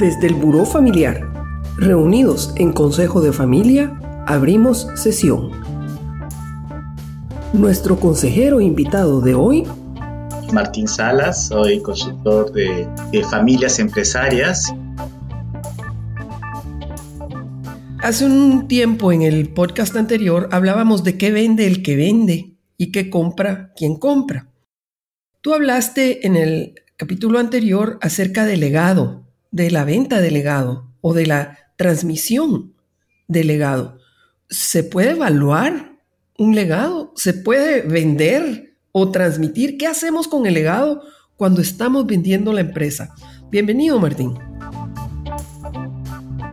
Desde el Buró Familiar, reunidos en Consejo de Familia, abrimos sesión. Nuestro consejero invitado de hoy Martín Salas, soy consultor de, familias empresarias. Hace un tiempo en el podcast anterior hablábamos de qué vende el que vende y qué compra quien compra. Tú hablaste en el capítulo anterior acerca del legado, de la venta de legado o de la transmisión de legado. ¿Se puede evaluar un legado? ¿Se puede vender o transmitir qué hacemos con el legado cuando estamos vendiendo la empresa. Bienvenido, Martín.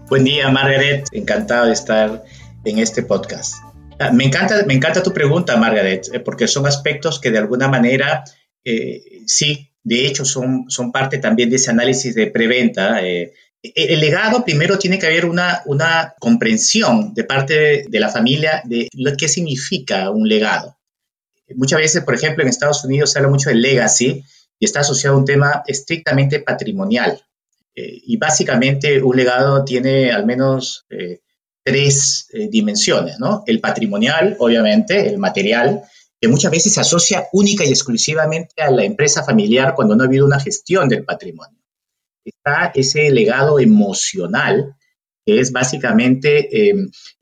Buen día, Margaret. Encantado de estar en este podcast. Ah, me encanta, me encanta tu pregunta, Margaret, eh, porque son aspectos que de alguna manera, eh, sí, de hecho, son, son parte también de ese análisis de preventa. Eh, el legado primero tiene que haber una, una comprensión de parte de la familia de lo que significa un legado. Muchas veces, por ejemplo, en Estados Unidos se habla mucho del legacy y está asociado a un tema estrictamente patrimonial. Eh, y básicamente un legado tiene al menos eh, tres dimensiones, ¿no? El patrimonial, obviamente, el material, que muchas veces se asocia única y exclusivamente a la empresa familiar cuando no ha habido una gestión del patrimonio. Está ese legado emocional, que es básicamente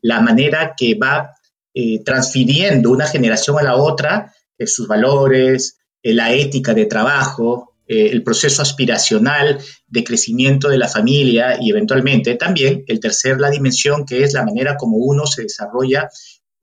la manera que va eh, transfiriendo una generación a la otra eh, sus valores, eh, la ética de trabajo, el proceso aspiracional de crecimiento de la familia y eventualmente también el tercer, la dimensión que es la manera como uno se desarrolla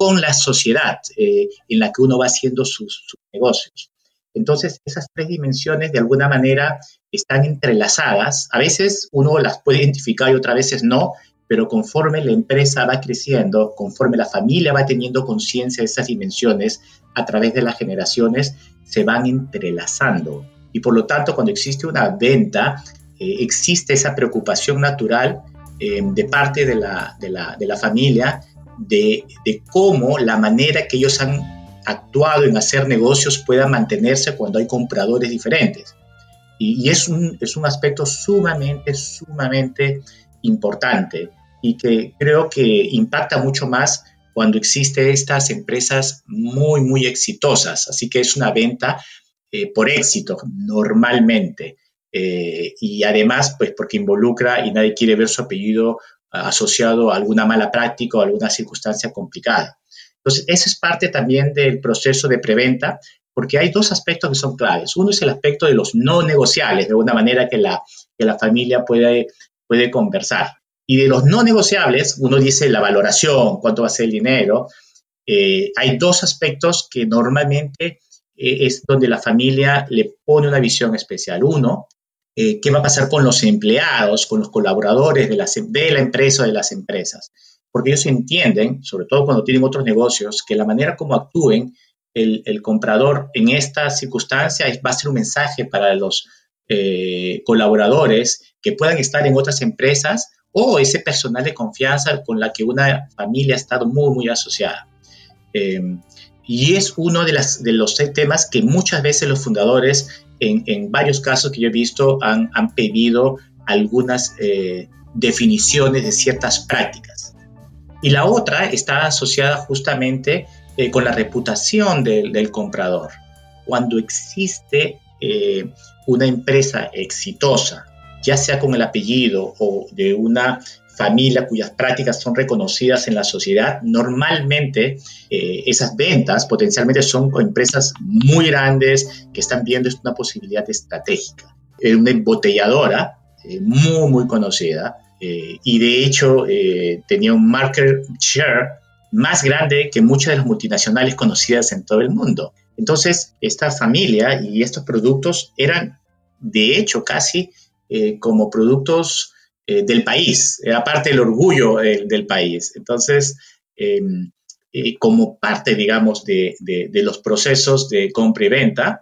con la sociedad en la que uno va haciendo sus, sus negocios. Entonces, esas tres dimensiones de alguna manera están entrelazadas. A veces uno las puede identificar y otras veces no, pero conforme la empresa va creciendo, conforme la familia va teniendo conciencia de esas dimensiones, a través de las generaciones se van entrelazando. Y por lo tanto, cuando existe una venta, eh, existe esa preocupación natural eh, de parte de la, de la, de la familia de, cómo la manera que ellos han actuado en hacer negocios pueda mantenerse cuando hay compradores diferentes. Y, y es, un, es un aspecto sumamente, sumamente importante y que creo que impacta mucho más cuando existen estas empresas muy, muy exitosas. Así que es una venta eh, por éxito normalmente. Eh, y además, pues porque involucra y nadie quiere ver su apellido asociado a alguna mala práctica o alguna circunstancia complicada. Entonces, eso es parte también del proceso de preventa, porque hay dos aspectos que son claves. Uno es el aspecto de los no negociables, de una manera que la, que la familia puede, puede conversar. Y de los no negociables, uno dice la valoración, cuánto va a ser el dinero. Eh, hay dos aspectos que normalmente eh, es donde la familia le pone una visión especial. Uno, eh, qué va a pasar con los empleados, con los colaboradores de la, de la empresa de las empresas. Porque ellos entienden, sobre todo cuando tienen otros negocios, que la manera como actúen el, el comprador en esta circunstancia va a ser un mensaje para los colaboradores que puedan estar en otras empresas o ese personal de confianza con la que una familia ha estado muy, muy asociada. Em, y es uno de, las, de los temas que muchas veces los fundadores, en, en varios casos que yo he visto, han, han pedido algunas eh, definiciones de ciertas prácticas. Y la otra está asociada justamente eh, con la reputación del, del comprador. Cuando existe eh, una empresa exitosa, ya sea con el apellido o de una familia cuyas prácticas son reconocidas en la sociedad, normalmente eh, esas ventas potencialmente son empresas muy grandes que están viendo una posibilidad estratégica. una embotelladora eh, muy, muy conocida eh, y de hecho tenía un market share más grande que muchas de las multinacionales conocidas en todo el mundo. Entonces, esta familia y estos productos eran, de hecho, casi eh, como productos eh, del país, era parte del orgullo eh, del país. Entonces, em, como parte, digamos, de, de, los procesos de compra y venta,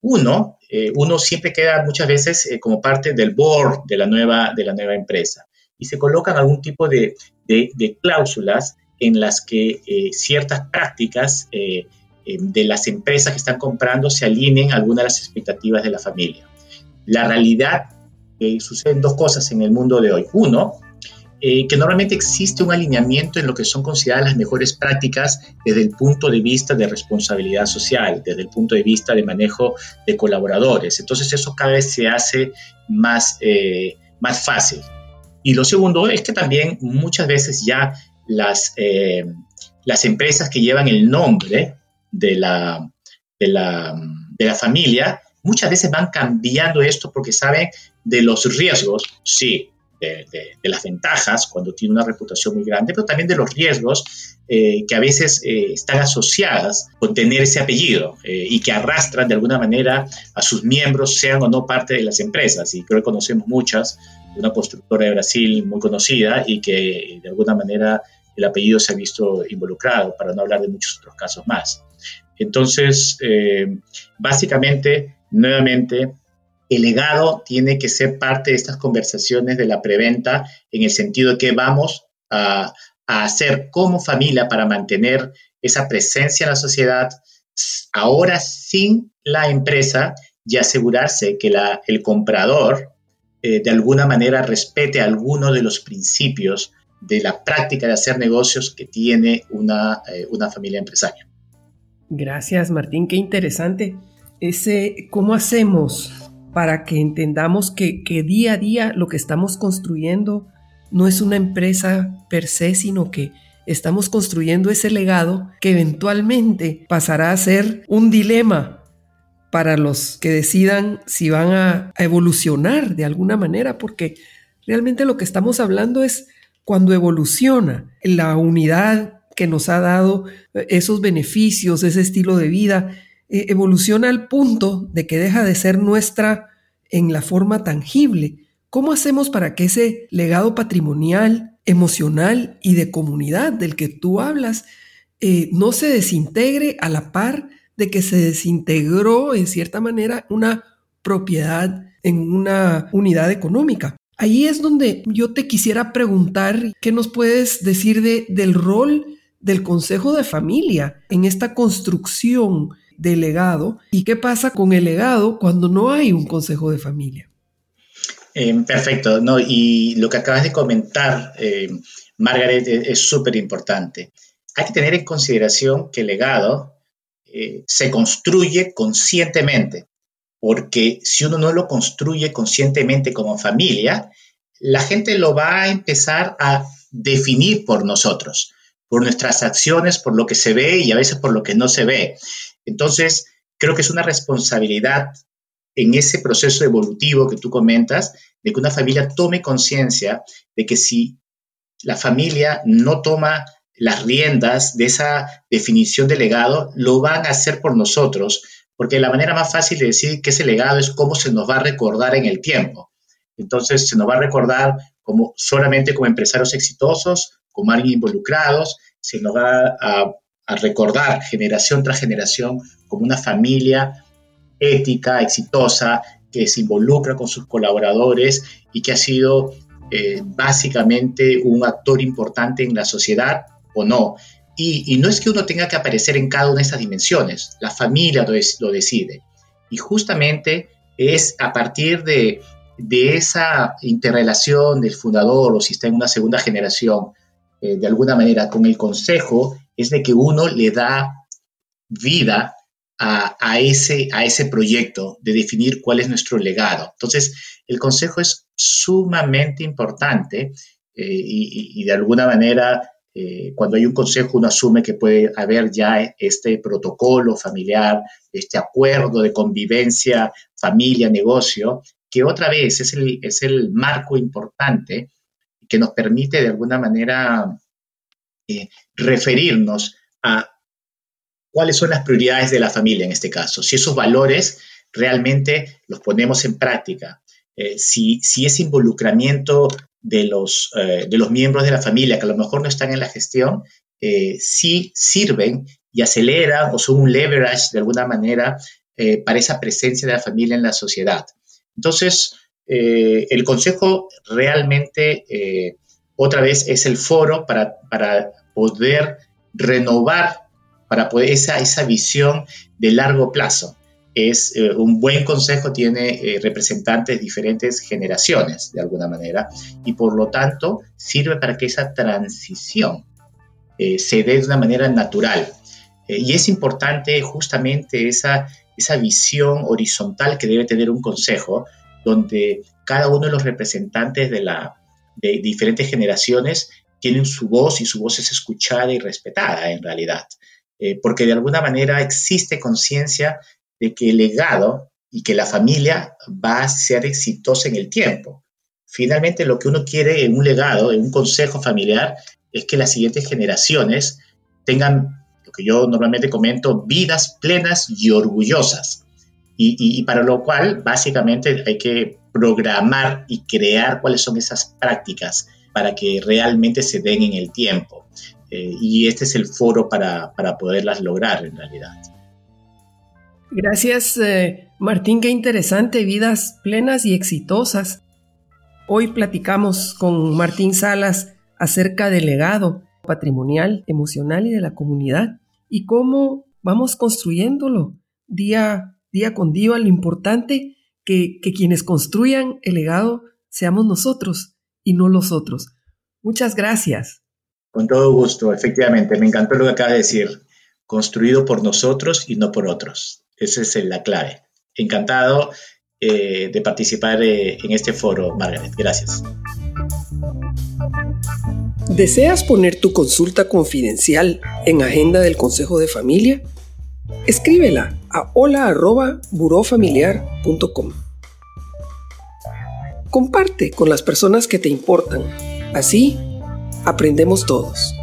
uno, uno siempre queda muchas veces como parte del board de la nueva, de la nueva empresa y se colocan algún tipo de, de cláusulas en las que ciertas prácticas de las empresas que están comprando se alineen a algunas de las expectativas de la familia. La realidad que suceden dos cosas en el mundo de hoy. Uno, eh, que normalmente existe un alineamiento en lo que son consideradas las mejores prácticas desde el punto de vista de responsabilidad social, desde el punto de vista de manejo de colaboradores. Entonces eso cada vez se hace más, eh, más fácil. Y lo segundo es que también muchas veces ya las, eh, las empresas que llevan el nombre de la, de la, de la familia, muchas veces van cambiando esto porque saben de los riesgos, sí, de, las ventajas cuando tiene una reputación muy grande, pero también de los riesgos eh, que a veces eh, están asociadas con tener ese apellido eh, y que arrastran de alguna manera a sus miembros, sean o no parte de las empresas. Y creo que conocemos muchas, una constructora de Brasil muy conocida y que de alguna manera el apellido se ha visto involucrado, para no hablar de muchos otros casos más. Entonces, básicamente, nuevamente, el legado tiene que ser parte de estas conversaciones de la preventa en el sentido de que vamos a, hacer como familia para mantener esa presencia en la sociedad, ahora sin la empresa y asegurarse que el comprador eh, de alguna manera respete alguno de los principios de la práctica de hacer negocios que tiene una, eh, una familia empresaria. Gracias, Martín. Qué interesante. Ese, ¿Cómo hacemos para que entendamos que, día a día lo que estamos construyendo no es una empresa per se, sino que estamos construyendo ese legado que eventualmente pasará a ser un dilema para los que decidan si van a, evolucionar de alguna manera, porque realmente lo que estamos hablando es cuando evoluciona la unidad que nos ha dado esos beneficios, ese estilo de vida, eh, evoluciona al punto de que deja de ser nuestra en la forma tangible. ¿Cómo hacemos para que ese legado patrimonial, emocional y de comunidad del que tú hablas eh, no se desintegre a la par de que se desintegró en cierta manera una propiedad en una unidad económica? Ahí es donde yo te quisiera preguntar qué nos puedes decir de, del rol del Consejo de Familia en esta construcción de legado y qué pasa con el legado cuando no hay un consejo de familia. Eh, perfecto, no, y lo que acabas de comentar, eh, Margaret, es súper importante. Hay que tener en consideración que el legado eh, se construye conscientemente, porque si uno no lo construye conscientemente como familia, la gente lo va a empezar a definir por nosotros, por nuestras acciones, por lo que se ve y a veces por lo que no se ve. Entonces, creo que es una responsabilidad en ese proceso evolutivo que tú comentas, de que una familia tome conciencia de que si la familia no toma las riendas de esa definición de legado, lo van a hacer por nosotros, porque la manera más fácil de decir que ese legado es cómo se nos va a recordar en el tiempo. Entonces, se nos va a recordar como solamente como empresarios exitosos, como alguien involucrados, se nos va a a recordar generación tras generación como una familia ética, exitosa, que se involucra con sus colaboradores y que ha sido eh, básicamente un actor importante en la sociedad o no. Y, no es que uno tenga que aparecer en cada una de esas dimensiones, la familia lo, lo decide. Y justamente es a partir de, de, esa interrelación del fundador o si está en una segunda generación, eh, de alguna manera con el consejo, es de que uno le da vida a, ese, a ese proyecto de definir cuál es nuestro legado. Entonces, el consejo es sumamente importante eh, y, de alguna manera, eh, cuando hay un consejo, uno asume que puede haber ya este protocolo familiar, este acuerdo de convivencia, familia, negocio, que otra vez es el, es el marco importante que nos permite de alguna manera eh, referirnos a cuáles son las prioridades de la familia en este caso, si esos valores realmente los ponemos en práctica, eh, si, si, ese involucramiento de los, eh, de los miembros de la familia que a lo mejor no están en la gestión, sí sirven y aceleran o son un leverage de alguna manera para esa presencia de la familia en la sociedad. Entonces, el consejo realmente otra vez es el foro para, poder renovar, para poder esa, esa visión de largo plazo. es eh, un buen consejo tiene eh, representantes de diferentes generaciones, de alguna manera, y por lo tanto sirve para que esa transición eh, se dé de una manera natural. y es importante justamente esa, esa visión horizontal que debe tener un consejo, donde cada uno de los representantes de, la, de diferentes generaciones tienen su voz y su voz es escuchada y respetada en realidad. porque de alguna manera existe conciencia de que el legado y que la familia va a ser exitosa en el tiempo. Finalmente, lo que uno quiere en un legado, en un consejo familiar, es que las siguientes generaciones tengan, lo que yo normalmente comento, vidas plenas y orgullosas. Y, para lo cual, básicamente, hay que programar y crear cuáles son esas prácticas para que realmente se den en el tiempo. Eh, y este es el foro para, para poderlas lograr en realidad. Gracias, eh, Martín, qué interesante, vidas plenas y exitosas. Hoy platicamos con Martín Salas acerca del legado patrimonial, emocional y de la comunidad y cómo vamos construyéndolo día, día con día. Lo importante que, que quienes construyan el legado seamos nosotros y no los otros. Muchas gracias. Con todo gusto, efectivamente. Me encantó lo que acaba de decir. Construido por nosotros y no por otros. Esa es la clave. Encantado eh, de participar eh, en este foro, Margaret. Gracias. ¿Deseas poner tu consulta confidencial en agenda del Consejo de Familia? Escríbela a hola.burofamiliar.com. Comparte con las personas que te importan. Así aprendemos todos.